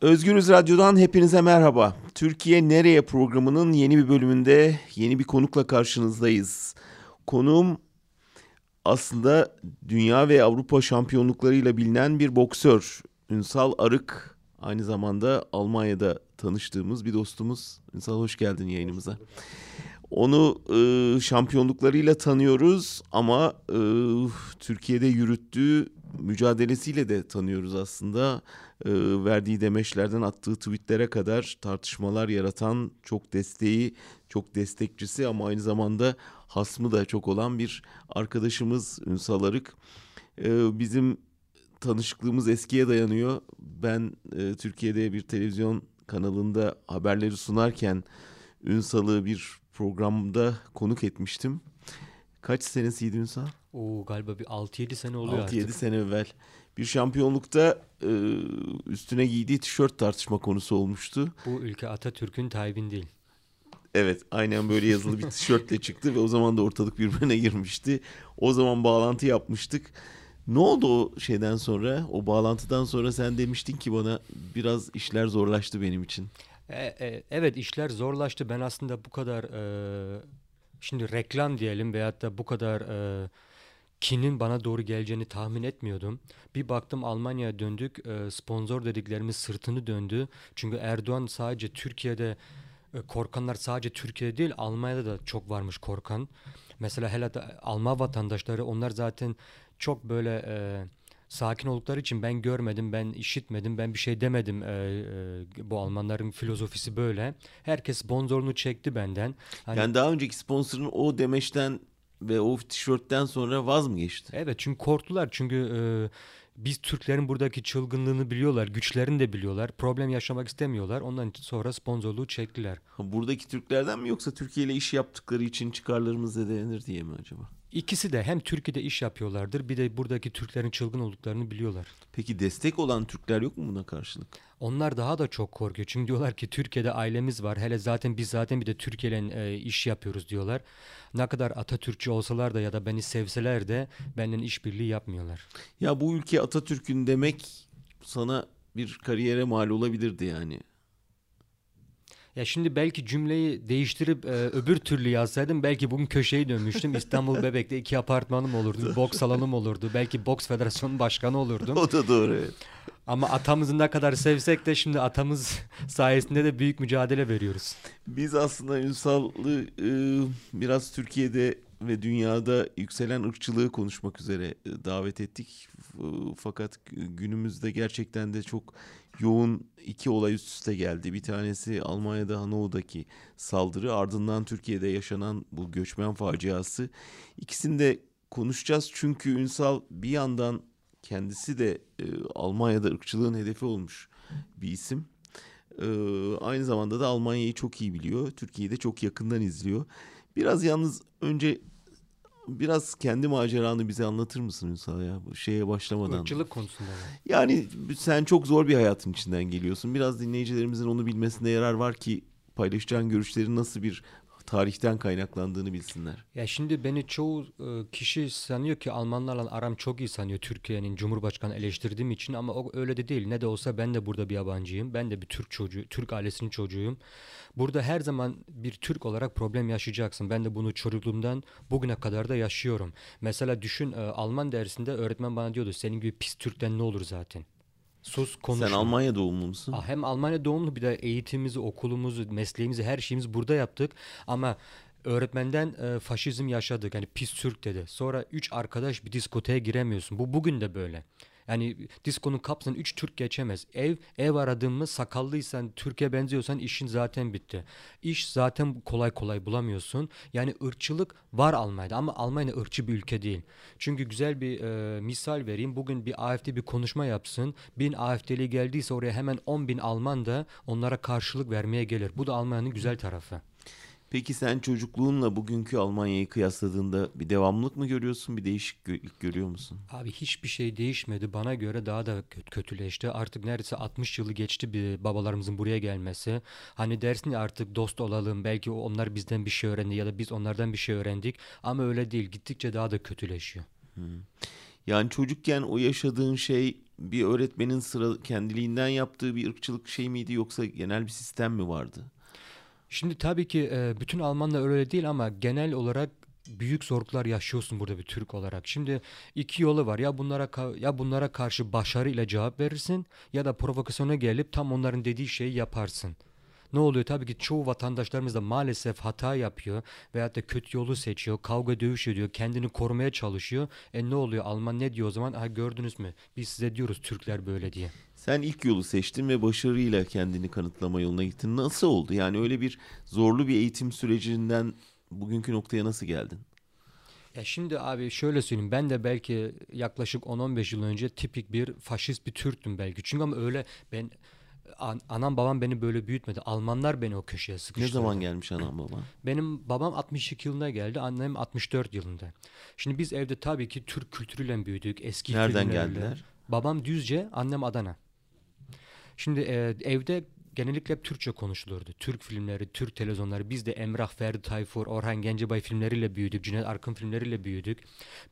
Özgürüz Radyo'dan hepinize merhaba. Türkiye Nereye programının yeni bir bölümünde yeni bir konukla karşınızdayız. Konuğum aslında dünya ve Avrupa şampiyonluklarıyla bilinen bir boksör. Ünsal Arık aynı zamanda Almanya'da tanıştığımız bir dostumuz. Ünsal hoş geldin yayınımıza. Onu e, şampiyonluklarıyla tanıyoruz ama e, Türkiye'de yürüttüğü mücadelesiyle de tanıyoruz aslında. E, verdiği demeçlerden attığı tweetlere kadar tartışmalar yaratan çok desteği, çok destekçisi ama aynı zamanda hasmı da çok olan bir arkadaşımız Ünsal Arık. E, bizim tanışıklığımız eskiye dayanıyor. Ben e, Türkiye'de bir televizyon kanalında haberleri sunarken Ünsal'ı bir programda konuk etmiştim. Kaç senesiydi Ünsal? Oo galiba bir 6-7 sene oluyor 6-7 artık. 6-7 sene evvel. Bir şampiyonlukta e, üstüne giydiği tişört tartışma konusu olmuştu. Bu ülke Atatürk'ün Tayyip'in değil. Evet aynen böyle yazılı bir tişörtle çıktı ve o zaman da ortalık birbirine girmişti. O zaman bağlantı yapmıştık. Ne oldu o şeyden sonra, o bağlantıdan sonra sen demiştin ki bana biraz işler zorlaştı benim için. E, e, evet işler zorlaştı. Ben aslında bu kadar e, şimdi reklam diyelim veyahut da bu kadar e, kinin bana doğru geleceğini tahmin etmiyordum. Bir baktım Almanya'ya döndük. E, sponsor dediklerimiz sırtını döndü. Çünkü Erdoğan sadece Türkiye'de e, korkanlar sadece Türkiye'de değil Almanya'da da çok varmış korkan. Mesela hele Alman vatandaşları onlar zaten çok böyle e, sakin oldukları için ben görmedim, ben işitmedim, ben bir şey demedim. E, e, bu Almanların filozofisi böyle. Herkes sponsorunu çekti benden. Hani, yani daha önceki sponsorun o demeçten ve o tişörtten sonra vaz mı geçti? Evet çünkü korktular. Çünkü e, biz Türklerin buradaki çılgınlığını biliyorlar, güçlerini de biliyorlar. Problem yaşamak istemiyorlar. Ondan sonra sponsorluğu çektiler. Buradaki Türklerden mi yoksa Türkiye ile iş yaptıkları için çıkarlarımız zedelenir diye mi acaba? İkisi de hem Türkiye'de iş yapıyorlardır bir de buradaki Türklerin çılgın olduklarını biliyorlar. Peki destek olan Türkler yok mu buna karşılık? Onlar daha da çok korkuyor. Çünkü diyorlar ki Türkiye'de ailemiz var. Hele zaten biz zaten bir de Türkiye'yle e, iş yapıyoruz diyorlar. Ne kadar Atatürkçü olsalar da ya da beni sevseler de benimle işbirliği yapmıyorlar. Ya bu ülke Atatürk'ün demek sana bir kariyere mal olabilirdi yani. Ya şimdi belki cümleyi değiştirip e, öbür türlü yazsaydım belki bugün köşeyi dönmüştüm. İstanbul Bebek'te iki apartmanım olurdu, boks salonum olurdu. Belki boks federasyonu başkanı olurdum. O da doğru evet. Ama atamızı ne kadar sevsek de şimdi atamız sayesinde de büyük mücadele veriyoruz. Biz aslında Ünsal'ı e, biraz Türkiye'de ve dünyada yükselen ırkçılığı konuşmak üzere e, davet ettik. Fakat günümüzde gerçekten de çok yoğun iki olay üst üste geldi. Bir tanesi Almanya'da Hanau'daki saldırı ardından Türkiye'de yaşanan bu göçmen faciası. İkisini de konuşacağız çünkü Ünsal bir yandan kendisi de e, Almanya'da ırkçılığın hedefi olmuş bir isim. E, aynı zamanda da Almanya'yı çok iyi biliyor. Türkiye'yi de çok yakından izliyor. Biraz yalnız önce biraz kendi maceranı bize anlatır mısın Ünsal ya bu şeye başlamadan? Irkçılık konusunda. Yani. yani sen çok zor bir hayatın içinden geliyorsun. Biraz dinleyicilerimizin onu bilmesinde yarar var ki paylaşacağın görüşlerin nasıl bir tarihten kaynaklandığını bilsinler. Ya şimdi beni çoğu e, kişi sanıyor ki Almanlarla aram çok iyi sanıyor Türkiye'nin Cumhurbaşkanı eleştirdiğim için ama o öyle de değil. Ne de olsa ben de burada bir yabancıyım. Ben de bir Türk çocuğu, Türk ailesinin çocuğuyum. Burada her zaman bir Türk olarak problem yaşayacaksın. Ben de bunu çocukluğumdan bugüne kadar da yaşıyorum. Mesela düşün e, Alman dersinde öğretmen bana diyordu senin gibi pis Türk'ten ne olur zaten. Sus konuşma. Sen Almanya doğumlu musun? Ah, hem Almanya doğumlu bir de eğitimimizi, okulumuzu, mesleğimizi, her şeyimizi burada yaptık. Ama öğretmenden e, faşizm yaşadık. Yani pis Türk dedi. Sonra üç arkadaş bir diskoteye giremiyorsun. Bu bugün de böyle. Yani diskonun kapısını 3 Türk geçemez. Ev ev aradığımı sakallıysan Türkiye benziyorsan işin zaten bitti. İş zaten kolay kolay bulamıyorsun. Yani ırkçılık var Almanya'da ama Almanya ırkçı bir ülke değil. Çünkü güzel bir e, misal vereyim. Bugün bir AFD bir konuşma yapsın. Bin AFD'li geldiyse oraya hemen 10 bin Alman da onlara karşılık vermeye gelir. Bu da Almanya'nın güzel tarafı. Peki sen çocukluğunla bugünkü Almanya'yı kıyasladığında bir devamlılık mı görüyorsun, bir değişiklik görüyor musun? Abi hiçbir şey değişmedi. Bana göre daha da kötüleşti. Artık neredeyse 60 yılı geçti bir babalarımızın buraya gelmesi. Hani dersin ya artık dost olalım. Belki onlar bizden bir şey öğrendi ya da biz onlardan bir şey öğrendik. Ama öyle değil. Gittikçe daha da kötüleşiyor. Hmm. Yani çocukken o yaşadığın şey bir öğretmenin sıra kendiliğinden yaptığı bir ırkçılık şey miydi yoksa genel bir sistem mi vardı? Şimdi tabii ki e, bütün Almanlar öyle değil ama genel olarak büyük zorluklar yaşıyorsun burada bir Türk olarak. Şimdi iki yolu var. Ya bunlara ya bunlara karşı başarıyla cevap verirsin ya da provokasyona gelip tam onların dediği şeyi yaparsın. Ne oluyor? Tabii ki çoğu vatandaşlarımız da maalesef hata yapıyor veyahut da kötü yolu seçiyor, kavga dövüş ediyor, kendini korumaya çalışıyor. E ne oluyor? Alman ne diyor o zaman? Ha gördünüz mü? Biz size diyoruz Türkler böyle diye. Sen ilk yolu seçtin ve başarıyla kendini kanıtlama yoluna gittin. Nasıl oldu? Yani öyle bir zorlu bir eğitim sürecinden bugünkü noktaya nasıl geldin? Ya şimdi abi şöyle söyleyeyim ben de belki yaklaşık 10-15 yıl önce tipik bir faşist bir Türktüm belki. Çünkü ama öyle ben an- anam babam beni böyle büyütmedi. Almanlar beni o köşeye Ne sıkıştırdı. zaman gelmiş anam baba? Benim babam 62 yılında geldi, annem 64 yılında. Şimdi biz evde tabii ki Türk kültürüyle büyüdük. Eski Nereden filmlerle. geldiler? Babam Düzce, annem Adana. Şimdi e, evde genellikle hep Türkçe konuşulurdu. Türk filmleri, Türk televizyonları. Biz de Emrah Ferdi Tayfur, Orhan Gencebay filmleriyle büyüdük. Cüneyt Arkın filmleriyle büyüdük.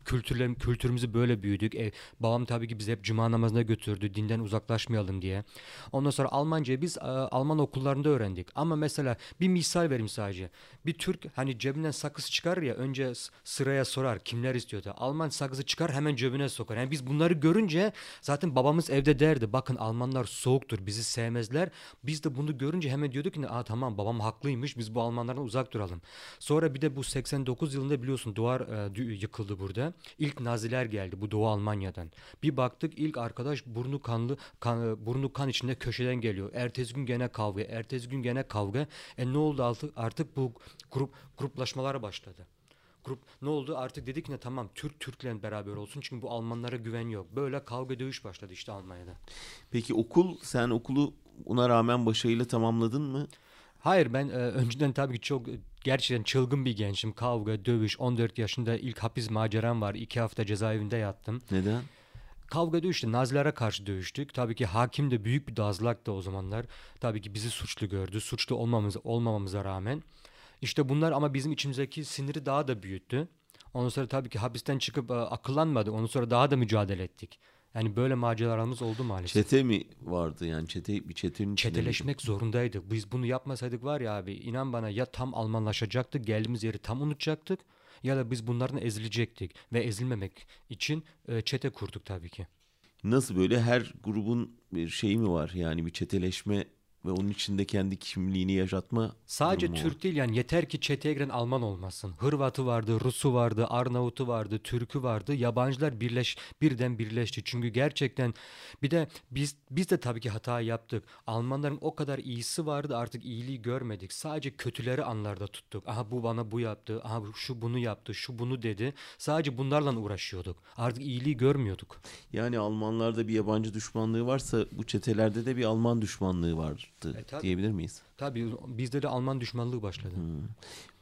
Kültürler, kültürümüzü böyle büyüdük. E, babam tabii ki bizi hep cuma namazına götürdü. Dinden uzaklaşmayalım diye. Ondan sonra Almancayı biz e, Alman okullarında öğrendik. Ama mesela bir misal vereyim sadece. Bir Türk hani cebinden sakız çıkarır ya önce sıraya sorar kimler istiyordu. Alman sakızı çıkar hemen cebine sokar. Yani biz bunları görünce zaten babamız evde derdi. Bakın Almanlar soğuktur bizi sevmezler. Biz de bunu görünce hemen diyorduk ki Aa, tamam babam haklıymış biz bu Almanlardan uzak duralım. Sonra bir de bu 89 yılında biliyorsun duvar e, yıkıldı burada. İlk Naziler geldi bu Doğu Almanya'dan. Bir baktık ilk arkadaş burnu kanlı kan, e, burnu kan içinde köşeden geliyor. Ertesi gün gene kavga, ertesi gün gene kavga. E ne oldu artık? Artık bu grup gruplaşmalar başladı. Grup ne oldu? Artık dedik ne tamam Türk Türk'le beraber olsun çünkü bu Almanlara güven yok. Böyle kavga dövüş başladı işte Almanya'da. Peki okul, sen okulu buna rağmen başarıyla tamamladın mı? Hayır ben e, önceden tabii ki çok e, gerçekten çılgın bir gençim. Kavga, dövüş, 14 yaşında ilk hapis maceram var. 2 hafta cezaevinde yattım. Neden? Kavga dövüştü. Nazilere karşı dövüştük. Tabii ki hakim de büyük bir dazlak da o zamanlar. Tabii ki bizi suçlu gördü. Suçlu olmamız, olmamamıza rağmen. İşte bunlar ama bizim içimizdeki siniri daha da büyüttü. Ondan sonra tabii ki hapisten çıkıp e, akıllanmadık. Ondan sonra daha da mücadele ettik. Yani böyle maceralarımız oldu maalesef. Çete mi vardı yani çete bir çetenin içinde? Çeteleşmek zorundaydık. Biz bunu yapmasaydık var ya abi inan bana ya tam Almanlaşacaktık, geldiğimiz yeri tam unutacaktık ya da biz bunlardan ezilecektik ve ezilmemek için e, çete kurduk tabii ki. Nasıl böyle her grubun bir şeyi mi var yani bir çeteleşme ve onun içinde kendi kimliğini yaşatma Sadece var? Türk değil yani yeter ki çeteye giren Alman olmasın. Hırvatı vardı, Rusu vardı, Arnavutu vardı, Türkü vardı. Yabancılar birleş birden birleşti. Çünkü gerçekten bir de biz biz de tabii ki hata yaptık. Almanların o kadar iyisi vardı artık iyiliği görmedik. Sadece kötüleri anlarda tuttuk. Aha bu bana bu yaptı. Aha şu bunu yaptı, şu bunu dedi. Sadece bunlarla uğraşıyorduk. Artık iyiliği görmüyorduk. Yani Almanlarda bir yabancı düşmanlığı varsa bu çetelerde de bir Alman düşmanlığı vardı E, tabii. diyebilir miyiz? Tabii bizde de Alman düşmanlığı başladı.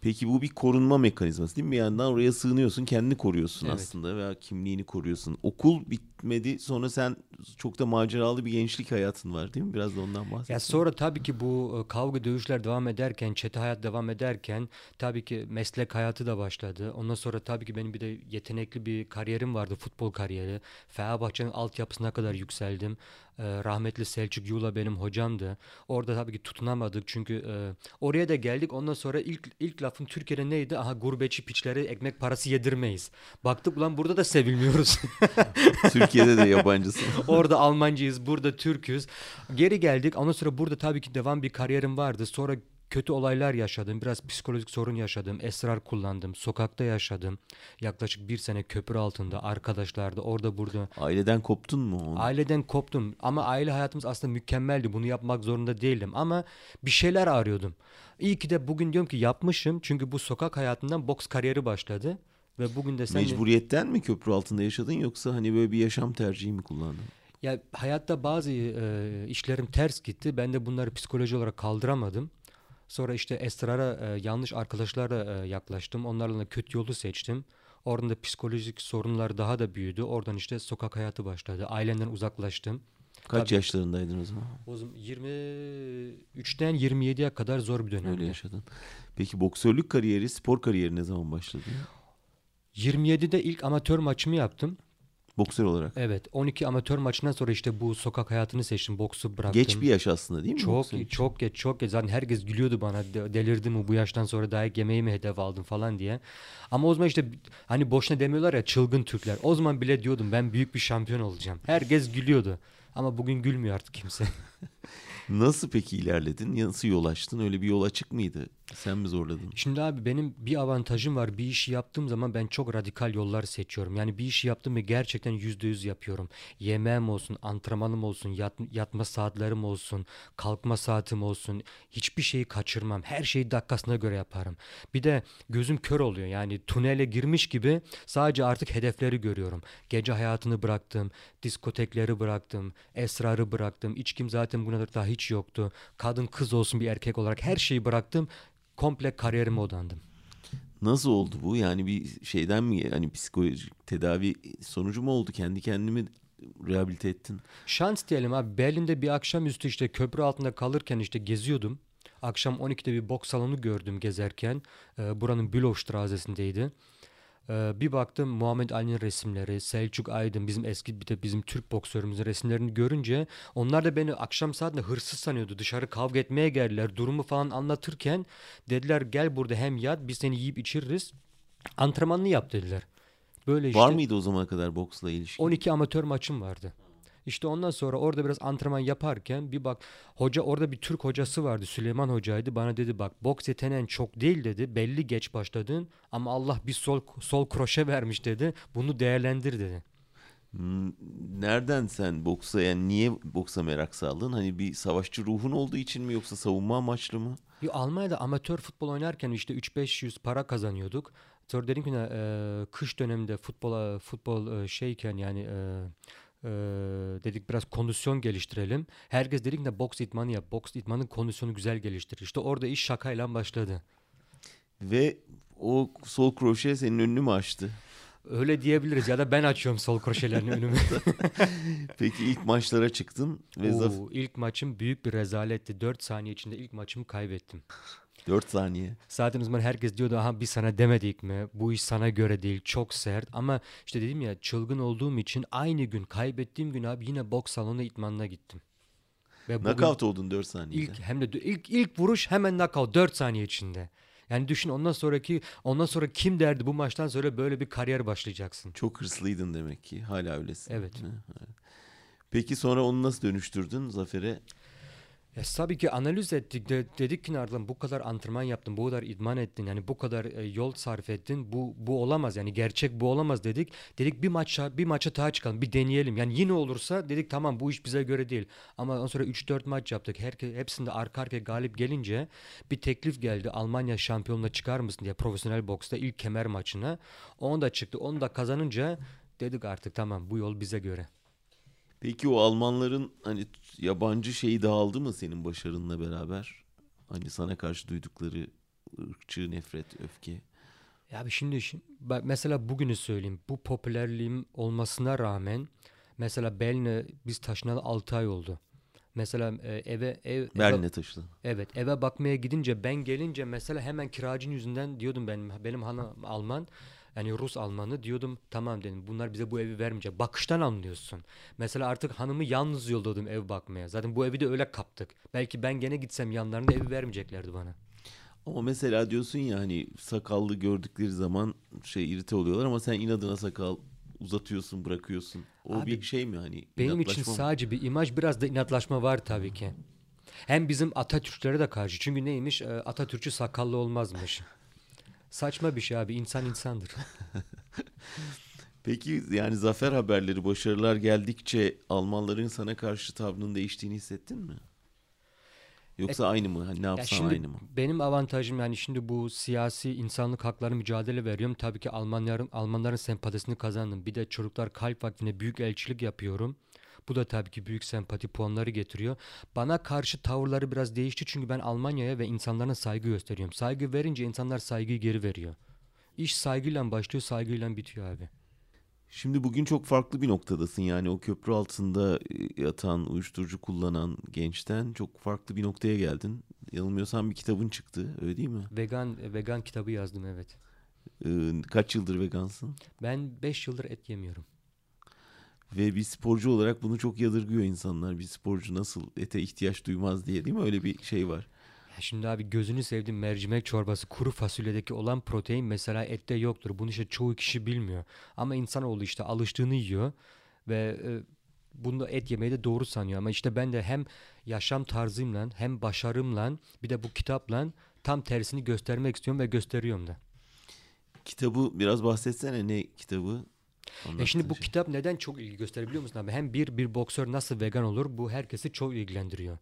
Peki bu bir korunma mekanizması değil mi? Bir yandan oraya sığınıyorsun, kendini koruyorsun Evet. aslında veya kimliğini koruyorsun. Okul bitmedi, sonra sen çok da maceralı bir gençlik hayatın var değil mi? Biraz da ondan bahset. Ya sonra tabii ki bu e, kavga dövüşler devam ederken, çete hayat devam ederken tabii ki meslek hayatı da başladı. Ondan sonra tabii ki benim bir de yetenekli bir kariyerim vardı, futbol kariyeri. Fenerbahçe'nin altyapısına kadar yükseldim. E, rahmetli Selçuk Yula benim hocamdı. Orada tabii ki tutunamadık çünkü e, oraya da geldik. Ondan sonra ilk ilk lafın Türkiye'de neydi? Aha gurbetçi piçlere ekmek parası yedirmeyiz. Baktık ulan burada da sevilmiyoruz. Türkiye'de de yabancısın. Orada Almancıyız, burada Türküz. Geri geldik. Ondan sonra burada tabii ki devam bir kariyerim vardı. Sonra kötü olaylar yaşadım. Biraz psikolojik sorun yaşadım. Esrar kullandım. Sokakta yaşadım. Yaklaşık bir sene köprü altında, arkadaşlarda, orada burada. Aileden koptun mu? Aileden koptum ama aile hayatımız aslında mükemmeldi. Bunu yapmak zorunda değildim ama bir şeyler arıyordum. İyi ki de bugün diyorum ki yapmışım. Çünkü bu sokak hayatından boks kariyeri başladı. Ve bugün de sen Mecburiyetten mi köprü altında yaşadın yoksa hani böyle bir yaşam tercihi mi kullandın? Ya hayatta bazı e, işlerim ters gitti. Ben de bunları psikoloji olarak kaldıramadım. Sonra işte esrara e, yanlış arkadaşlarla e, yaklaştım. Onlarla da kötü yolu seçtim. Oradan da psikolojik sorunlar daha da büyüdü. Oradan işte sokak hayatı başladı. Ailemden uzaklaştım. Kaç Tabii. yaşlarındaydın o zaman? O zaman 23'ten 27'ye kadar zor bir dönemdi. Öyle yaşadın. Peki boksörlük kariyeri, spor kariyeri ne zaman başladı? 27'de ilk amatör maçımı yaptım. Boksör olarak. Evet 12 amatör maçından sonra işte bu sokak hayatını seçtim. Boksu bıraktım. Geç bir yaş aslında değil mi? Çok boksör için? çok geç çok geç. Zaten herkes gülüyordu bana. De- Delirdi mi bu yaştan sonra dayak yemeği mi hedef aldın falan diye. Ama o zaman işte hani boşuna demiyorlar ya çılgın Türkler. O zaman bile diyordum ben büyük bir şampiyon olacağım. Herkes gülüyordu. Ama bugün gülmüyor artık kimse. Nasıl peki ilerledin? Nasıl yol açtın? Öyle bir yol açık mıydı? Sen mi zorladın? Şimdi abi benim bir avantajım var. Bir işi yaptığım zaman ben çok radikal yollar seçiyorum. Yani bir işi yaptım ve gerçekten yüzde yüz yapıyorum. Yemeğim olsun, antrenmanım olsun, yat- yatma saatlerim olsun, kalkma saatim olsun. Hiçbir şeyi kaçırmam. Her şeyi dakikasına göre yaparım. Bir de gözüm kör oluyor. Yani tünele girmiş gibi sadece artık hedefleri görüyorum. Gece hayatını bıraktım, diskotekleri bıraktım, esrarı bıraktım. İçkim zaten buna daha hiç yoktu. Kadın kız olsun bir erkek olarak her şeyi bıraktım komple kariyerime odandım. Nasıl oldu bu? Yani bir şeyden mi? Hani psikolojik tedavi sonucu mu oldu? Kendi kendimi rehabilite ettin? Şans diyelim abi. Berlin'de bir akşamüstü işte köprü altında kalırken işte geziyordum. Akşam 12'de bir boks salonu gördüm gezerken. Ee, buranın Bülowstraße'sindeydi. Ee, bir baktım Muhammed Ali'nin resimleri, Selçuk Aydın bizim eski bir de bizim Türk boksörümüzün resimlerini görünce onlar da beni akşam saatinde hırsız sanıyordu. Dışarı kavga etmeye geldiler. Durumu falan anlatırken dediler gel burada hem yat biz seni yiyip içiririz. Antrenmanını yap dediler. Böyle işte. Var mıydı o zamana kadar boksla ilişki? 12 amatör maçım vardı. İşte ondan sonra orada biraz antrenman yaparken bir bak hoca orada bir Türk hocası vardı Süleyman hocaydı bana dedi bak boks yeteneğin çok değil dedi belli geç başladın ama Allah bir sol sol kroşe vermiş dedi bunu değerlendir dedi. Hmm, Nereden sen boksa yani niye boksa merak saldın? Hani bir savaşçı ruhun olduğu için mi yoksa savunma amaçlı mı? Bir Almanya'da amatör futbol oynarken işte 3-500 para kazanıyorduk. Sonra dedim ki e, kış döneminde futbola futbol e, şeyken yani e, e, dedik biraz kondisyon geliştirelim. Herkes dedik ne boks idmanı yap. Boks idmanın kondisyonu güzel geliştirir. İşte orada iş şakayla başladı. Ve o sol kroşe senin önünü mü açtı? Öyle diyebiliriz ya da ben açıyorum sol kroşelerini önüme. Peki ilk maçlara çıktın ve zaf Oo, ilk maçım büyük bir rezaletti. 4 saniye içinde ilk maçımı kaybettim. 4 saniye. Zaten o zaman herkes diyordu aha biz sana demedik mi? Bu iş sana göre değil çok sert. Ama işte dedim ya çılgın olduğum için aynı gün kaybettiğim gün abi yine boks salonu itmanına gittim. Ve Knockout oldun 4 saniyede. ilk hem de ilk ilk vuruş hemen knockout 4 saniye içinde. Yani düşün ondan sonraki ondan sonra kim derdi bu maçtan sonra böyle bir kariyer başlayacaksın. Çok hırslıydın demek ki. Hala öylesin. Evet. Peki sonra onu nasıl dönüştürdün Zafer'e? Ya tabii ki analiz ettik de dedik ki Narlan bu kadar antrenman yaptın, bu kadar idman ettin, yani bu kadar e, yol sarf ettin. Bu bu olamaz yani gerçek bu olamaz dedik. Dedik bir maça bir maça daha çıkalım, bir deneyelim. Yani yine olursa dedik tamam bu iş bize göre değil. Ama ondan sonra 3-4 maç yaptık. Herke, hepsinde arka arkaya galip gelince bir teklif geldi. Almanya şampiyonluğuna çıkar mısın diye profesyonel boksta ilk kemer maçına. Onu da çıktı. Onu da kazanınca dedik artık tamam bu yol bize göre. Peki o Almanların hani yabancı şeyi dağıldı mı senin başarınla beraber? Hani sana karşı duydukları ırkçı nefret, öfke. Ya abi şimdi, şimdi mesela bugünü söyleyeyim. Bu popülerliğim olmasına rağmen mesela Berlin'e biz taşınalı 6 ay oldu. Mesela e, eve ev Berlin'e taşıdın. evet eve bakmaya gidince ben gelince mesela hemen kiracının yüzünden diyordum benim benim hanım Alman yani Rus Almanı diyordum tamam dedim bunlar bize bu evi vermeyecek. Bakıştan anlıyorsun. Mesela artık hanımı yalnız yolladım ev bakmaya. Zaten bu evi de öyle kaptık. Belki ben gene gitsem yanlarında evi vermeyeceklerdi bana. Ama mesela diyorsun ya hani sakallı gördükleri zaman şey irite oluyorlar ama sen inadına sakal uzatıyorsun, bırakıyorsun. O Abi, bir şey mi hani? Benim için mı? sadece bir imaj biraz da inatlaşma var tabii ki. Hem bizim Atatürklere de karşı. Çünkü neymiş? Ee, Atatürkçü sakallı olmazmış. Saçma bir şey abi. İnsan insandır. Peki yani zafer haberleri, başarılar geldikçe Almanların sana karşı tavrının değiştiğini hissettin mi? Yoksa aynı mı? Hani ne Ya yapsan şimdi aynı mı? benim avantajım yani şimdi bu siyasi insanlık hakları mücadele veriyorum. Tabii ki Almanların Almanların sempatisini kazandım. Bir de Çocuklar Kalp Vakfı'na büyük elçilik yapıyorum. Bu da tabii ki büyük sempati puanları getiriyor. Bana karşı tavırları biraz değişti çünkü ben Almanya'ya ve insanlara saygı gösteriyorum. Saygı verince insanlar saygıyı geri veriyor. İş saygıyla başlıyor, saygıyla bitiyor abi. Şimdi bugün çok farklı bir noktadasın yani o köprü altında e, yatan, uyuşturucu kullanan gençten çok farklı bir noktaya geldin. Yanılmıyorsam bir kitabın çıktı öyle değil mi? Vegan vegan kitabı yazdım evet. Ee, kaç yıldır vegansın? Ben 5 yıldır et yemiyorum. Ve bir sporcu olarak bunu çok yadırgıyor insanlar. Bir sporcu nasıl ete ihtiyaç duymaz diye değil mi? Öyle bir şey var. Ya Şimdi abi gözünü sevdiğim mercimek çorbası kuru fasulyedeki olan protein mesela ette yoktur. Bunu işte çoğu kişi bilmiyor. Ama insanoğlu işte alıştığını yiyor ve e, bunu et yemeyi de doğru sanıyor. Ama işte ben de hem yaşam tarzımla hem başarımla bir de bu kitapla tam tersini göstermek istiyorum ve gösteriyorum da. Kitabı biraz bahsetsene ne kitabı? E şimdi bu şey. kitap neden çok ilgi gösterebiliyor musun abi? Hem bir bir boksör nasıl vegan olur bu herkesi çok ilgilendiriyor.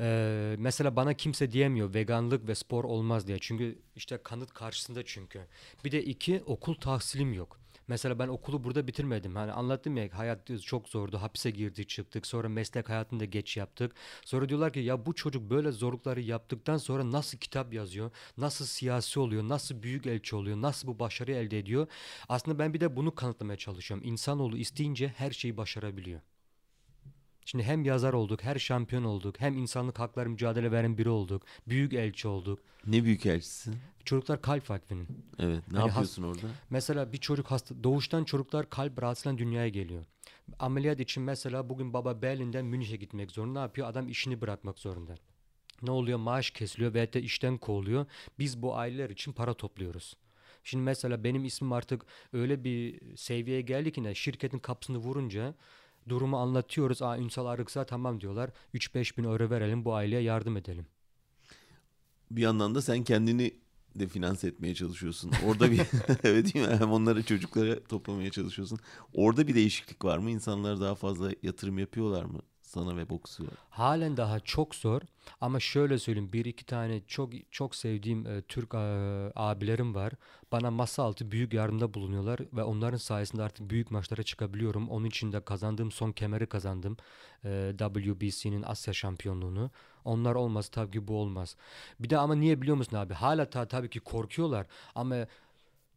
Ee, mesela bana kimse diyemiyor veganlık ve spor olmaz diye. Çünkü işte kanıt karşısında çünkü. Bir de iki okul tahsilim yok. Mesela ben okulu burada bitirmedim. Hani anlattım ya hayat çok zordu. Hapse girdik çıktık. Sonra meslek hayatında geç yaptık. Sonra diyorlar ki ya bu çocuk böyle zorlukları yaptıktan sonra nasıl kitap yazıyor? Nasıl siyasi oluyor? Nasıl büyük elçi oluyor? Nasıl bu başarıyı elde ediyor? Aslında ben bir de bunu kanıtlamaya çalışıyorum. İnsanoğlu isteyince her şeyi başarabiliyor. Şimdi hem yazar olduk, her şampiyon olduk, hem insanlık hakları mücadele veren biri olduk, büyük elçi olduk. Ne büyük elçisi? Çocuklar kalp vakfının. Evet. Ne has- yapıyorsun orada? Mesela bir çocuk hasta, doğuştan çocuklar kalp rahatsızlığıyla dünyaya geliyor. Ameliyat için mesela bugün baba Berlin'den Münih'e gitmek zorunda. Ne yapıyor? Adam işini bırakmak zorunda. Ne oluyor? Maaş kesiliyor veya da işten kovuluyor. Biz bu aileler için para topluyoruz. Şimdi mesela benim ismim artık öyle bir seviyeye geldi ki ne şirketin kapısını vurunca durumu anlatıyoruz. Aa Ünsal Arıksa tamam diyorlar. 3-5 bin euro verelim bu aileye yardım edelim. Bir yandan da sen kendini de finanse etmeye çalışıyorsun. Orada bir evet değil mi? Hem onları çocuklara toplamaya çalışıyorsun. Orada bir değişiklik var mı? İnsanlar daha fazla yatırım yapıyorlar mı sana ve boksu? Halen daha çok zor ama şöyle söyleyeyim bir iki tane çok çok sevdiğim e, Türk e, abilerim var. Bana masa altı büyük yardımda bulunuyorlar ve onların sayesinde artık büyük maçlara çıkabiliyorum. Onun için de kazandığım son kemeri kazandım. E, WBC'nin Asya şampiyonluğunu. Onlar olmaz tabii ki bu olmaz. Bir de ama niye biliyor musun abi? Hala ta, tabii ki korkuyorlar ama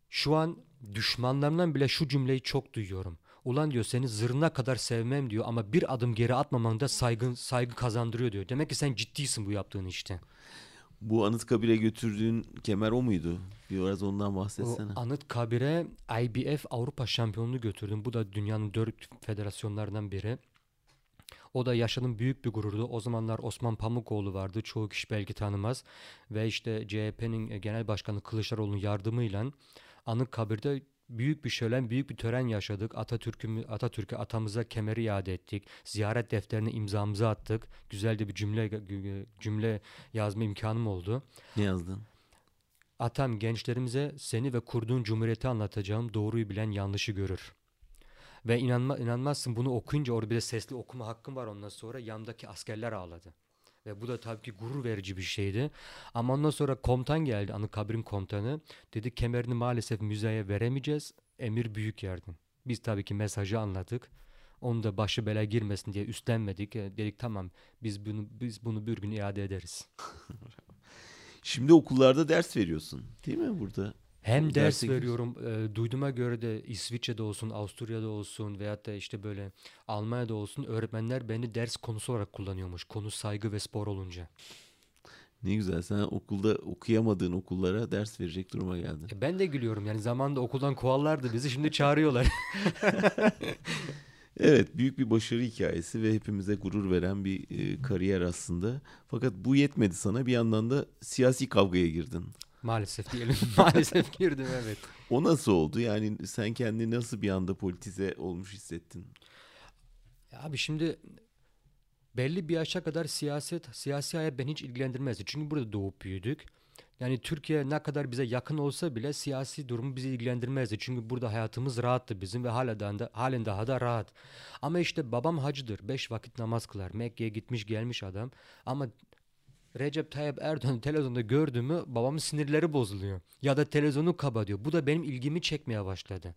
şu an düşmanlarımdan bile şu cümleyi çok duyuyorum. Ulan diyor seni zırhına kadar sevmem diyor ama bir adım geri atmaman da saygı, saygı kazandırıyor diyor. Demek ki sen ciddisin bu yaptığın işte. Bu Anıtkabir'e götürdüğün kemer o muydu? Biraz ondan O bahsetsene. Anıtkabir'e IBF Avrupa şampiyonluğu götürdüm. Bu da dünyanın dört federasyonlarından biri. O da yaşadığım büyük bir gururdu. O zamanlar Osman Pamukoğlu vardı. Çoğu kişi belki tanımaz. Ve işte CHP'nin genel başkanı Kılıçdaroğlu'nun yardımıyla Anıtkabir'de büyük bir şölen, büyük bir tören yaşadık. Atatürk'ü Atatürk'e atamıza kemeri iade ettik. Ziyaret defterine imzamızı attık. Güzel de bir cümle cümle yazma imkanım oldu. Ne yazdın? Atam gençlerimize seni ve kurduğun cumhuriyeti anlatacağım. Doğruyu bilen yanlışı görür. Ve inanma, inanmazsın bunu okuyunca orada bir de sesli okuma hakkım var ondan sonra yandaki askerler ağladı. Ve bu da tabii ki gurur verici bir şeydi. Ama ondan sonra komutan geldi Anıtkabir'in komutanı. Dedi kemerini maalesef müzeye veremeyeceğiz. Emir büyük yerden. Biz tabii ki mesajı anladık. Onu da başı bela girmesin diye üstlenmedik. E, Dedik tamam biz bunu biz bunu bir gün iade ederiz. Şimdi okullarda ders veriyorsun. Değil mi burada? Hem ders giriyorsun. veriyorum. e, duyduğuma göre de İsviçre'de olsun, Avusturya'da olsun veyahut da işte böyle Almanya'da olsun öğretmenler beni ders konusu olarak kullanıyormuş. Konu saygı ve spor olunca. Ne güzel. Sen okulda okuyamadığın okullara ders verecek duruma geldin. E, ben de gülüyorum yani zamanında okuldan kovarlardı bizi şimdi çağırıyorlar. Evet, büyük bir başarı hikayesi ve hepimize gurur veren bir e, kariyer aslında. Fakat bu yetmedi sana. Bir yandan da siyasi kavgaya girdin. Maalesef diyelim. Maalesef girdim evet. O nasıl oldu? Yani sen kendini nasıl bir anda politize olmuş hissettin? Ya Abi şimdi belli bir yaşa kadar siyaset, siyasi hayat beni hiç ilgilendirmezdi. Çünkü burada doğup büyüdük. Yani Türkiye ne kadar bize yakın olsa bile siyasi durum bizi ilgilendirmezdi. Çünkü burada hayatımız rahattı bizim ve hala da, halen daha da rahat. Ama işte babam hacıdır. Beş vakit namaz kılar. Mekke'ye gitmiş gelmiş adam. Ama Recep Tayyip Erdoğan televizyonda gördü mü babamın sinirleri bozuluyor. Ya da televizyonu kapatıyor. Bu da benim ilgimi çekmeye başladı.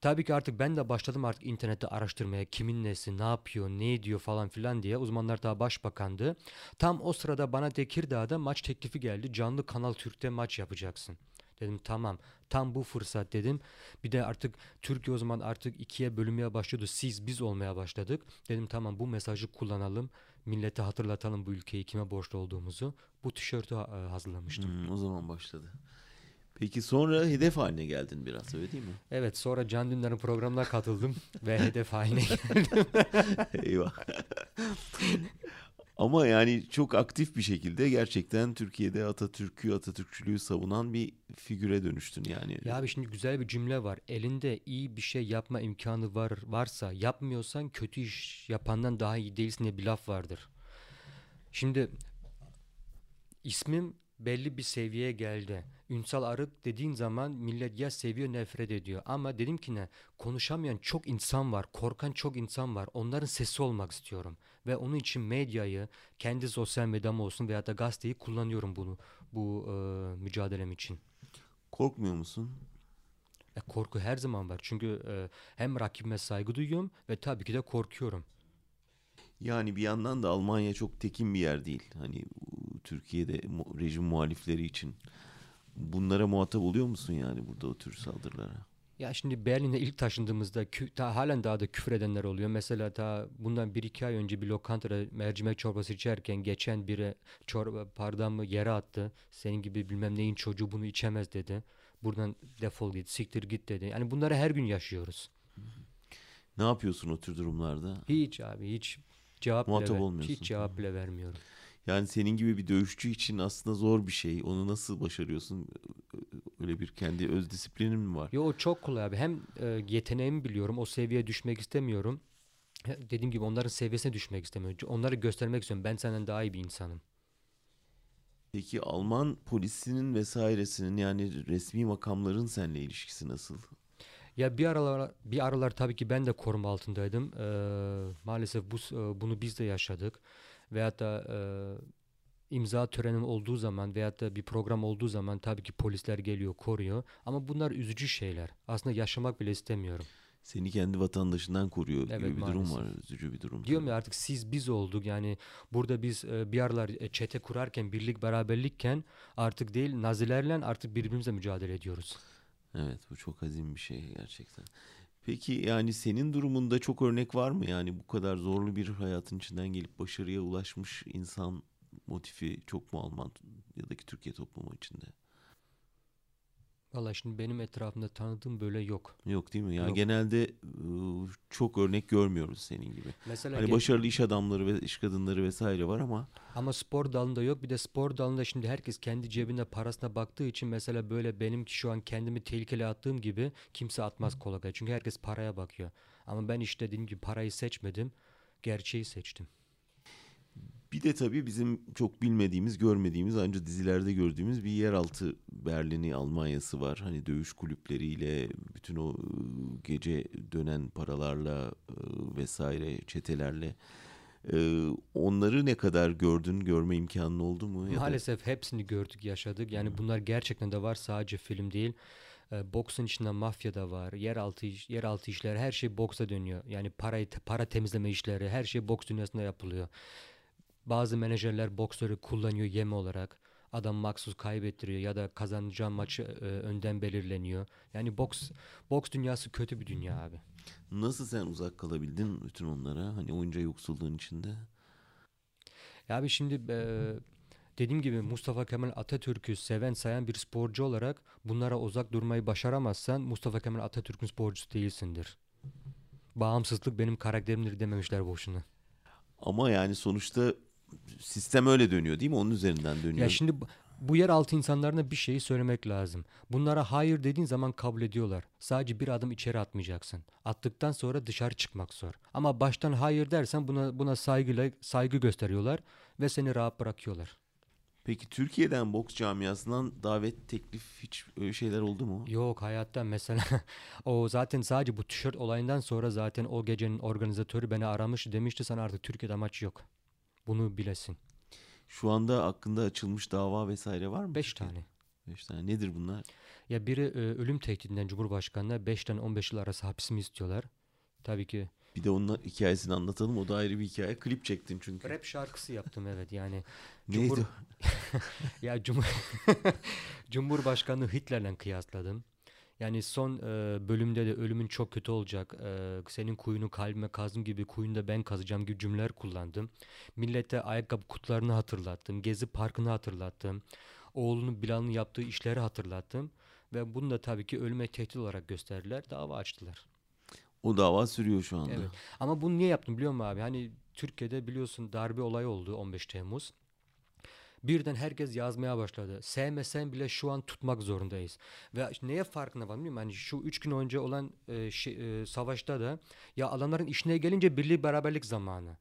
Tabii ki artık ben de başladım artık internette araştırmaya kimin nesi, ne yapıyor, ne ediyor falan filan diye. Uzmanlar daha başbakandı. Tam o sırada bana Tekirdağ'da maç teklifi geldi. Canlı Kanal Türk'te maç yapacaksın. Dedim tamam tam bu fırsat dedim. Bir de artık Türkiye o zaman artık ikiye bölünmeye başladı. Siz biz olmaya başladık. Dedim tamam bu mesajı kullanalım. Millete hatırlatalım bu ülkeyi kime borçlu olduğumuzu. Bu tişörtü ha- hazırlamıştım. Hmm, o zaman başladı. Peki sonra hedef haline geldin biraz öyle değil mi? Evet sonra Can Dündar'ın programına katıldım ve hedef haline geldim. Eyvah. Ama yani çok aktif bir şekilde gerçekten Türkiye'de Atatürk'ü, Atatürkçülüğü savunan bir figüre dönüştün yani. Ya abi şimdi güzel bir cümle var. Elinde iyi bir şey yapma imkanı var varsa yapmıyorsan kötü iş yapandan daha iyi değilsin diye bir laf vardır. Şimdi ismim belli bir seviyeye geldi. Ünsal Arık dediğin zaman millet ya seviyor nefret ediyor. Ama dedim ki ne konuşamayan çok insan var. Korkan çok insan var. Onların sesi olmak istiyorum. Ve onun için medyayı kendi sosyal medyam olsun veya da gazeteyi kullanıyorum bunu bu e, mücadelem için. Korkmuyor musun? E, korku her zaman var. Çünkü e, hem rakibime saygı duyuyorum ve tabii ki de korkuyorum. Yani bir yandan da Almanya çok tekin bir yer değil. Hani Türkiye'de rejim muhalifleri için bunlara muhatap oluyor musun yani burada o tür saldırılara? Ya şimdi Berlin'e ilk taşındığımızda ta, halen daha da küfür edenler oluyor. Mesela ta bundan bir iki ay önce bir lokantada mercimek çorbası içerken geçen biri çorba bardağımı yere attı. Senin gibi bilmem neyin çocuğu bunu içemez dedi. Buradan defol git, siktir git dedi. Yani bunları her gün yaşıyoruz. Ne yapıyorsun o tür durumlarda? Hiç abi hiç cevap bile Muhatap ver- olmuyorsun. hiç cevap bile vermiyorum. Yani senin gibi bir dövüşçü için aslında zor bir şey. Onu nasıl başarıyorsun? Öyle bir kendi öz disiplinin mi var? Yo çok kolay abi. Hem e, yeteneğimi biliyorum. O seviyeye düşmek istemiyorum. Dediğim gibi onların seviyesine düşmek istemiyorum. Onları göstermek istiyorum. Ben senden daha iyi bir insanım. Peki Alman polisinin vesairesinin yani resmi makamların seninle ilişkisi nasıl? Ya bir aralar bir aralar tabii ki ben de koruma altındaydım. Ee, maalesef bu e, bunu biz de yaşadık. Veyahut da e, imza törenim olduğu zaman veyahut da bir program olduğu zaman tabii ki polisler geliyor, koruyor. Ama bunlar üzücü şeyler. Aslında yaşamak bile istemiyorum. Seni kendi vatandaşından koruyor gibi Evet, bir durum maalesef. var. Üzücü bir durum. Diyorum ya artık siz biz olduk yani burada biz e, bir aralar e, çete kurarken birlik beraberlikken artık değil nazilerle artık birbirimizle mücadele ediyoruz. Evet bu çok hazin bir şey gerçekten. Peki yani senin durumunda çok örnek var mı? Yani bu kadar zorlu bir hayatın içinden gelip başarıya ulaşmış insan motifi çok mu Alman ya da ki Türkiye toplumu içinde? Valla şimdi benim etrafımda tanıdığım böyle yok. Yok değil mi? Yani Yok. genelde çok örnek görmüyoruz senin gibi. Mesela Hani başarılı iş adamları ve iş kadınları vesaire var ama ama spor dalında yok. Bir de spor dalında şimdi herkes kendi cebine parasına baktığı için mesela böyle benim şu an kendimi tehlikeli attığım gibi kimse atmaz kolay. Çünkü herkes paraya bakıyor. Ama ben işte dediğim gibi parayı seçmedim. Gerçeği seçtim. Bir de tabii bizim çok bilmediğimiz, görmediğimiz ancak dizilerde gördüğümüz bir yeraltı Berlin'i, Almanya'sı var. Hani dövüş kulüpleriyle, bütün o ıı, gece dönen paralarla ıı, vesaire çetelerle Ee, onları ne kadar gördün, görme imkanın oldu mu? Maalesef hepsini gördük, yaşadık. Yani bunlar gerçekten de var, sadece film değil. Boksun içinde mafya da var, yeraltı iş, yeraltı işler, her şey boksa dönüyor. Yani parayı para temizleme işleri, her şey boks dünyasında yapılıyor. Bazı menajerler boksörü kullanıyor yem olarak. Adam maksuz kaybettiriyor ya da kazanacağı maçı e, önden belirleniyor. Yani boks boks dünyası kötü bir dünya abi. Nasıl sen uzak kalabildin bütün onlara? Hani oyunca yoksulluğun içinde. Ya abi şimdi e, dediğim gibi Mustafa Kemal Atatürk'ü seven sayan bir sporcu olarak bunlara uzak durmayı başaramazsan Mustafa Kemal Atatürk'ün sporcusu değilsindir. Bağımsızlık benim karakterimdir dememişler boşuna. Ama yani sonuçta sistem öyle dönüyor değil mi? Onun üzerinden dönüyor. Ya şimdi bu- yeraltı insanlarına bir şeyi söylemek lazım. Bunlara hayır dediğin zaman kabul ediyorlar. Sadece bir adım içeri atmayacaksın. Attıktan sonra dışarı çıkmak zor. Ama baştan hayır dersen buna buna saygıyla saygı gösteriyorlar ve seni rahat bırakıyorlar. Peki Türkiye'den boks camiasından davet, teklif hiç öyle şeyler oldu mu? Yok hayatta mesela o zaten sadece bu tişört olayından sonra zaten o gecenin organizatörü beni aramış demişti sana artık Türkiye'de maç yok. Bunu bilesin. Şu anda hakkında açılmış dava vesaire var mı? Beş Türkiye'de? tane. Beş tane. Nedir bunlar? Ya biri e, ölüm tehdidinden Cumhurbaşkanı'na 5'ten 15 yıl arası hapsimi istiyorlar. Tabii ki. Bir de onun hikayesini anlatalım. O da ayrı bir hikaye. Klip çektin çünkü. Rap şarkısı yaptım evet yani. Neydi? Cumhur- ya Cumhur Cumhurbaşkanı Hitler'le kıyasladım. Yani son e, bölümde de ölümün çok kötü olacak. e, senin kuyunu kalbime kazdım gibi kuyunu da ben kazacağım gibi cümleler kullandım. Millete ayakkabı kutularını hatırlattım. Gezi Parkı'nı hatırlattım. Oğlunun Bilal'ın yaptığı işleri hatırlattım. Ve bunu da tabii ki ölüme tehdit olarak gösterdiler. Dava açtılar. O dava sürüyor şu anda. Evet. Ama bunu niye yaptım biliyor musun abi? Hani Türkiye'de biliyorsun darbe olayı oldu 15 Temmuz. Birden herkes yazmaya başladı. Sevmesen bile şu an tutmak zorundayız. Ve neye farkına var biliyor musun? Hani şu üç gün önce olan e, şey, e, savaşta da ya adamların işine gelince birlik beraberlik zamanı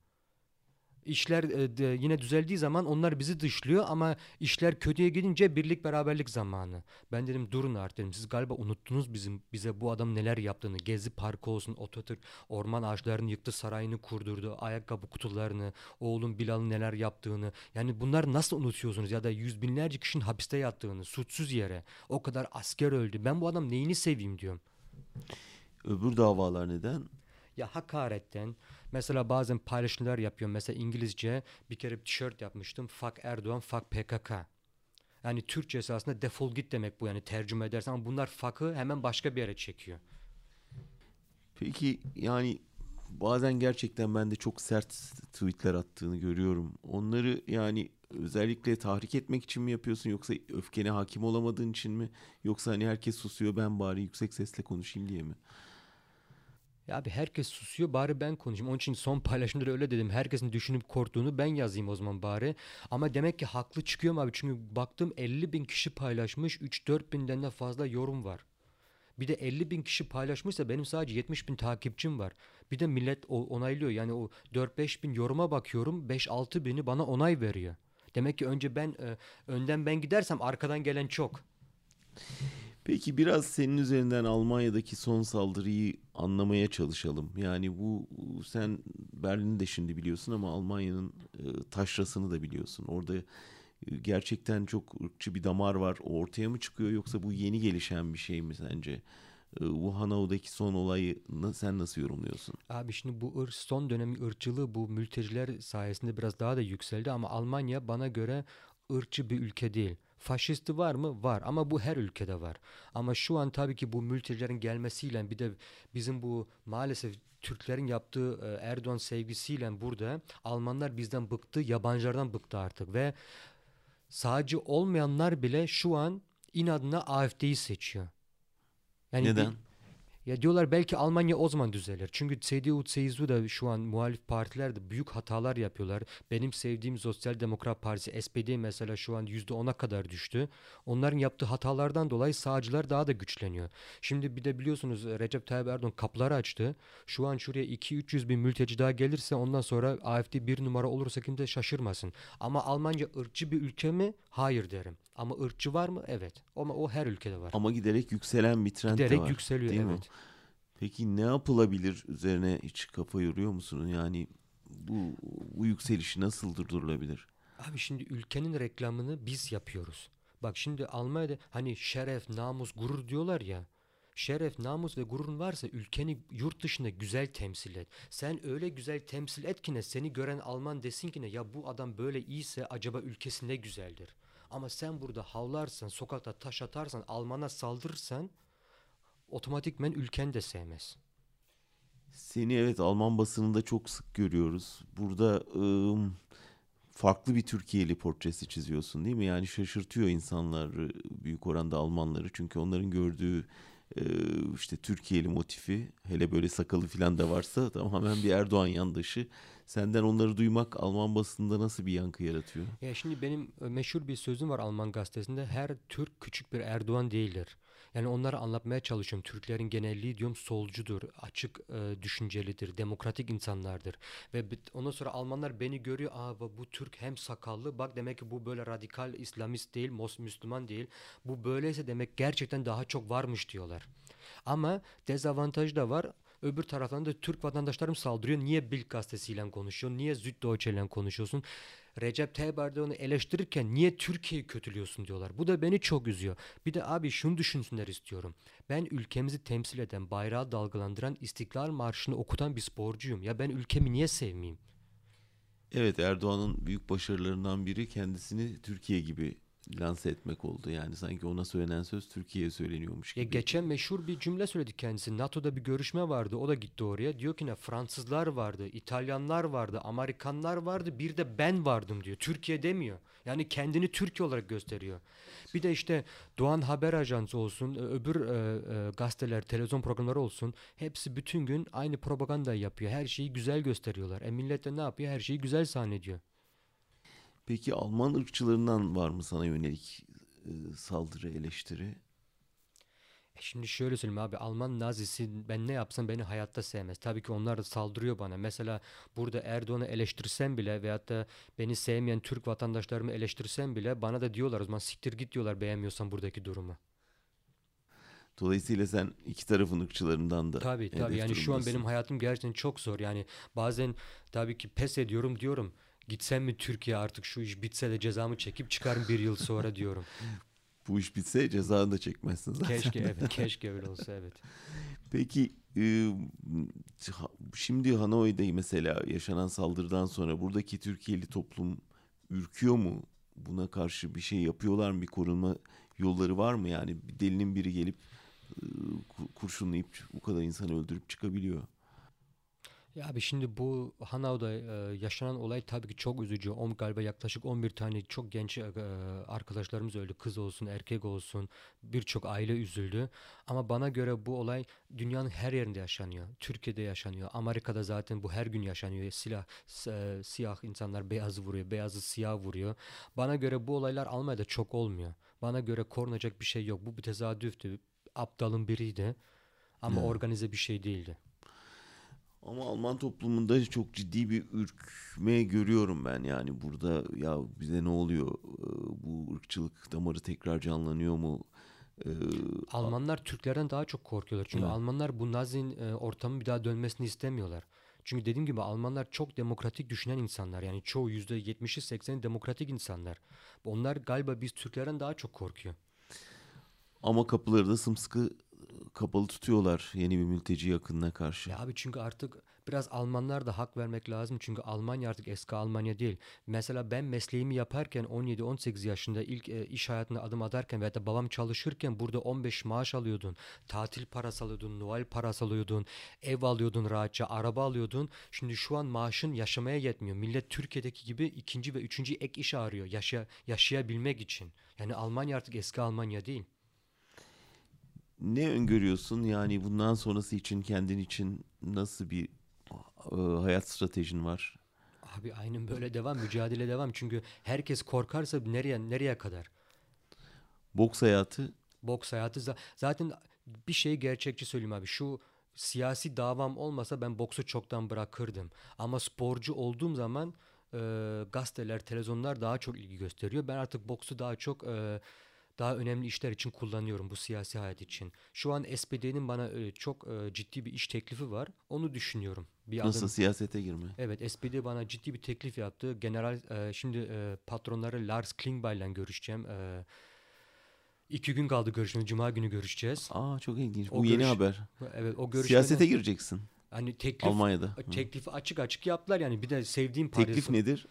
işler e, yine düzeldiği zaman onlar bizi dışlıyor ama işler kötüye gidince birlik beraberlik zamanı. Ben dedim durun artık dedim. Siz galiba unuttunuz bizim bize bu adam neler yaptığını. Gezi Parkı olsun, Atatürk orman ağaçlarını yıktı, sarayını kurdurdu, ayakkabı kutularını, oğlum Bilal'ın neler yaptığını. Yani bunlar nasıl unutuyorsunuz ya da yüz binlerce kişinin hapiste yattığını, suçsuz yere. O kadar asker öldü. Ben bu adam neyini seveyim diyorum. Öbür davalar neden? Ya hakaretten mesela bazen paylaşımlar yapıyorum. Mesela İngilizce bir kere bir tişört yapmıştım. Fuck Erdoğan, fuck PKK. Yani Türkçesi aslında defol git demek bu yani tercüme edersen ama bunlar fuck'ı hemen başka bir yere çekiyor. Peki yani bazen gerçekten ben de çok sert tweetler attığını görüyorum. Onları yani özellikle tahrik etmek için mi yapıyorsun yoksa öfkene hakim olamadığın için mi? Yoksa hani herkes susuyor ben bari yüksek sesle konuşayım diye mi? Ya abi herkes susuyor bari ben konuşayım. Onun için son paylaşımda da öyle dedim. Herkesin düşünüp korktuğunu ben yazayım o zaman bari. Ama demek ki haklı çıkıyorum abi. Çünkü baktım 50 bin kişi paylaşmış. 3-4 binden de fazla yorum var. Bir de 50 bin kişi paylaşmışsa benim sadece 70 bin takipçim var. Bir de millet onaylıyor. Yani o 4-5 bin yoruma bakıyorum. 5-6 bini bana onay veriyor. Demek ki önce ben e, önden ben gidersem arkadan gelen çok. Peki biraz senin üzerinden Almanya'daki son saldırıyı anlamaya çalışalım. Yani bu sen Berlin'i de şimdi biliyorsun ama Almanya'nın e, taşrasını da biliyorsun. Orada e, gerçekten çok ırkçı bir damar var. O ortaya mı çıkıyor yoksa bu yeni gelişen bir şey mi sence? E, bu Hanao'daki son olayı sen nasıl yorumluyorsun? Abi şimdi bu ır, son dönemi ırkçılığı bu mülteciler sayesinde biraz daha da yükseldi ama Almanya bana göre ırkçı bir ülke değil. Faşisti var mı? Var ama bu her ülkede var. Ama şu an tabii ki bu mültecilerin gelmesiyle bir de bizim bu maalesef Türklerin yaptığı e, Erdoğan sevgisiyle burada Almanlar bizden bıktı, yabancılardan bıktı artık ve sağcı olmayanlar bile şu an inadına AFD'yi seçiyor. Yani Neden? Bir, ya diyorlar belki Almanya o zaman düzelir. Çünkü CDU, CSU da şu an muhalif partiler de büyük hatalar yapıyorlar. Benim sevdiğim Sosyal Demokrat Partisi SPD mesela şu an %10'a kadar düştü. Onların yaptığı hatalardan dolayı sağcılar daha da güçleniyor. Şimdi bir de biliyorsunuz Recep Tayyip Erdoğan kapıları açtı. Şu an şuraya 2-300 bin mülteci daha gelirse ondan sonra AFD bir numara olursa kimse şaşırmasın. Ama Almanya ırkçı bir ülke mi? Hayır derim. Ama ırkçı var mı? Evet. Ama o her ülkede var. Ama giderek yükselen bir trend giderek de var. Giderek yükseliyor değil evet. Mi? Peki ne yapılabilir üzerine hiç kafa yoruyor musun? Yani bu, bu yükselişi nasıl durdurulabilir? Abi şimdi ülkenin reklamını biz yapıyoruz. Bak şimdi Almanya'da hani şeref, namus, gurur diyorlar ya. Şeref, namus ve gururun varsa ülkeni yurt dışında güzel temsil et. Sen öyle güzel temsil et ki ne seni gören Alman desin ki ne ya bu adam böyle iyiyse acaba ülkesinde güzeldir. Ama sen burada havlarsan, sokakta taş atarsan, Alman'a saldırırsan otomatikmen ülken de sevmez. Seni evet Alman basınında çok sık görüyoruz. Burada ıı, farklı bir Türkiye'li portresi çiziyorsun değil mi? Yani şaşırtıyor insanları büyük oranda Almanları. Çünkü onların gördüğü işte Türkiye'li motifi hele böyle sakalı falan da varsa tamamen bir Erdoğan yandaşı. Senden onları duymak Alman basında nasıl bir yankı yaratıyor? Ya şimdi benim meşhur bir sözüm var Alman gazetesinde. Her Türk küçük bir Erdoğan değildir. Yani onları anlatmaya çalışıyorum. Türklerin genelliği diyorum solcudur, açık e, düşüncelidir, demokratik insanlardır. Ve ondan sonra Almanlar beni görüyor. Aa bu Türk hem sakallı bak demek ki bu böyle radikal İslamist değil, Müslüman değil. Bu böyleyse demek gerçekten daha çok varmış diyorlar. Ama dezavantajı da var. Öbür taraftan da Türk vatandaşlarım saldırıyor. Niye Bild gazetesiyle konuşuyor? Niye Süddeutsche ile konuşuyorsun? Recep Tayyip Erdoğan'ı eleştirirken niye Türkiye'yi kötülüyorsun diyorlar. Bu da beni çok üzüyor. Bir de abi şunu düşünsünler istiyorum. Ben ülkemizi temsil eden, bayrağı dalgalandıran İstiklal Marşı'nı okutan bir sporcuyum. Ya ben ülkemi niye sevmeyeyim? Evet Erdoğan'ın büyük başarılarından biri kendisini Türkiye gibi lanse etmek oldu. Yani sanki ona söylenen söz Türkiye'ye söyleniyormuş Ya gibi. geçen meşhur bir cümle söyledi kendisi. NATO'da bir görüşme vardı. O da gitti oraya. Diyor ki ne Fransızlar vardı, İtalyanlar vardı, Amerikanlar vardı. Bir de ben vardım diyor. Türkiye demiyor. Yani kendini Türkiye olarak gösteriyor. Bir de işte Doğan Haber Ajansı olsun, öbür e, e, gazeteler, televizyon programları olsun. Hepsi bütün gün aynı propagandayı yapıyor. Her şeyi güzel gösteriyorlar. E millet de ne yapıyor? Her şeyi güzel sahnediyor. Peki Alman ırkçılarından var mı sana yönelik e, saldırı, eleştiri? E Şimdi şöyle söyleyeyim abi Alman nazisi ben ne yapsam beni hayatta sevmez. Tabii ki onlar da saldırıyor bana. Mesela burada Erdoğan'ı eleştirsem bile veyahut da beni sevmeyen Türk vatandaşlarımı eleştirsem bile bana da diyorlar o zaman siktir git diyorlar beğenmiyorsan buradaki durumu. Dolayısıyla sen iki tarafın ırkçılarından da Tabii tabii yani şu an benim hayatım gerçekten çok zor. Yani bazen tabii ki pes ediyorum diyorum. Gitsem mi Türkiye artık şu iş bitse de cezamı çekip çıkarım bir yıl sonra diyorum. Bu iş bitse cezanı da çekmezsin zaten. Keşke evet keşke öyle olsa evet. Peki e, şimdi Hanoi'de mesela yaşanan saldırıdan sonra buradaki Türkiye'li toplum ürküyor mu? Buna karşı bir şey yapıyorlar mı? Bir korunma yolları var mı? Yani bir delinin biri gelip ku- kurşunlayıp bu kadar insanı öldürüp çıkabiliyor. Ya abi şimdi bu Hanau'da e, yaşanan olay tabii ki çok üzücü. On, galiba yaklaşık 11 tane çok genç e, arkadaşlarımız öldü. Kız olsun, erkek olsun. Birçok aile üzüldü. Ama bana göre bu olay dünyanın her yerinde yaşanıyor. Türkiye'de yaşanıyor. Amerika'da zaten bu her gün yaşanıyor. Silah, e, siyah insanlar beyazı vuruyor, beyazı siyah vuruyor. Bana göre bu olaylar Almanya'da çok olmuyor. Bana göre korunacak bir şey yok. Bu bir tesadüftü. Aptalın biriydi. Ama organize bir şey değildi. Ama Alman toplumunda çok ciddi bir ürkme görüyorum ben. Yani burada ya bize ne oluyor? E, Bu ırkçılık damarı tekrar canlanıyor mu? E, Almanlar Türklerden daha çok korkuyorlar. Çünkü Evet. Almanlar bu Nazin e, ortamın bir daha dönmesini istemiyorlar. Çünkü dediğim gibi Almanlar çok demokratik düşünen insanlar. Yani çoğu %70'i 80'i demokratik insanlar. Onlar galiba biz Türklerden daha çok korkuyor. Ama kapıları da sımsıkı kapalı tutuyorlar yeni bir mülteci yakınına karşı. Ya abi çünkü artık biraz Almanlar da hak vermek lazım. Çünkü Almanya artık eski Almanya değil. Mesela ben mesleğimi yaparken 17-18 yaşında ilk e, iş hayatına adım atarken veya da babam çalışırken burada 15 maaş alıyordun. Tatil parası alıyordun, Noel parası alıyordun, ev alıyordun rahatça, araba alıyordun. Şimdi şu an maaşın yaşamaya yetmiyor. Millet Türkiye'deki gibi ikinci ve üçüncü ek iş arıyor yaşa, yaşayabilmek için. Yani Almanya artık eski Almanya değil. Ne öngörüyorsun? Yani bundan sonrası için kendin için nasıl bir e, hayat stratejin var? Abi aynen böyle devam, mücadele devam. Çünkü herkes korkarsa nereye nereye kadar? Boks hayatı Boks hayatı za- zaten bir şey gerçekçi söyleyeyim abi. Şu siyasi davam olmasa ben boksu çoktan bırakırdım. Ama sporcu olduğum zaman e, gazeteler, televizyonlar daha çok ilgi gösteriyor. Ben artık boksu daha çok e, daha önemli işler için kullanıyorum bu siyasi hayat için. Şu an SPD'nin bana e, çok e, ciddi bir iş teklifi var. Onu düşünüyorum. Bir adım- nasıl siyasete girme? Evet SPD bana ciddi bir teklif yaptı. General e, şimdi e, patronları Lars Klingbeil ile görüşeceğim. E, iki gün kaldı görüşme. Cuma günü görüşeceğiz. Aa çok ilginç. O Bu yeni görüş- haber. Evet o görüşmede Siyasete gireceksin hani teklif Almanya'da. Teklifi açık açık yaptılar yani bir de sevdiğim Paris Teklif nedir?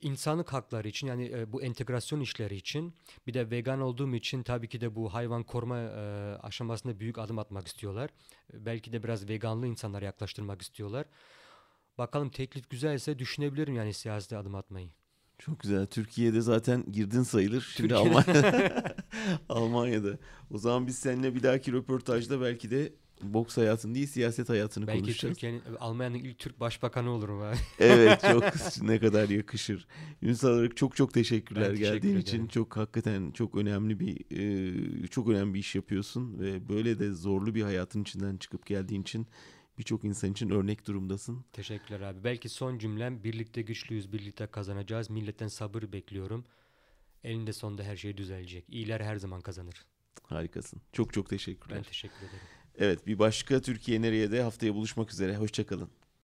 İnsanlık hakları için yani e, bu entegrasyon işleri için bir de vegan olduğum için tabii ki de bu hayvan koruma e, aşamasında büyük adım atmak istiyorlar. E, Belki de biraz veganlı insanlara yaklaştırmak istiyorlar. Bakalım teklif güzelse düşünebilirim yani siyasete adım atmayı. Çok güzel. Türkiye'de zaten girdin sayılır. Şimdi Türkiye'de- Almanya'da. Almanya'da. O zaman biz seninle bir dahaki röportajda belki de boks hayatını değil siyaset hayatını Belki konuşacağız. Türkiye'nin Almanya'nın ilk Türk başbakanı olurum abi. Evet çok ne kadar yakışır. Ünsal Arık çok çok teşekkürler Ben teşekkür geldiğin ederim. için. Çok hakikaten çok önemli bir e, çok önemli bir iş yapıyorsun ve böyle de zorlu bir hayatın içinden çıkıp geldiğin için birçok insan için örnek durumdasın. Teşekkürler abi. Belki son cümlem birlikte güçlüyüz, birlikte kazanacağız. Milletten sabır bekliyorum. Elinde sonunda her şey düzelecek. İyiler her zaman kazanır. Harikasın. Çok çok teşekkürler. Ben teşekkür ederim. Evet bir başka Türkiye nereye de haftaya buluşmak üzere. Hoşçakalın.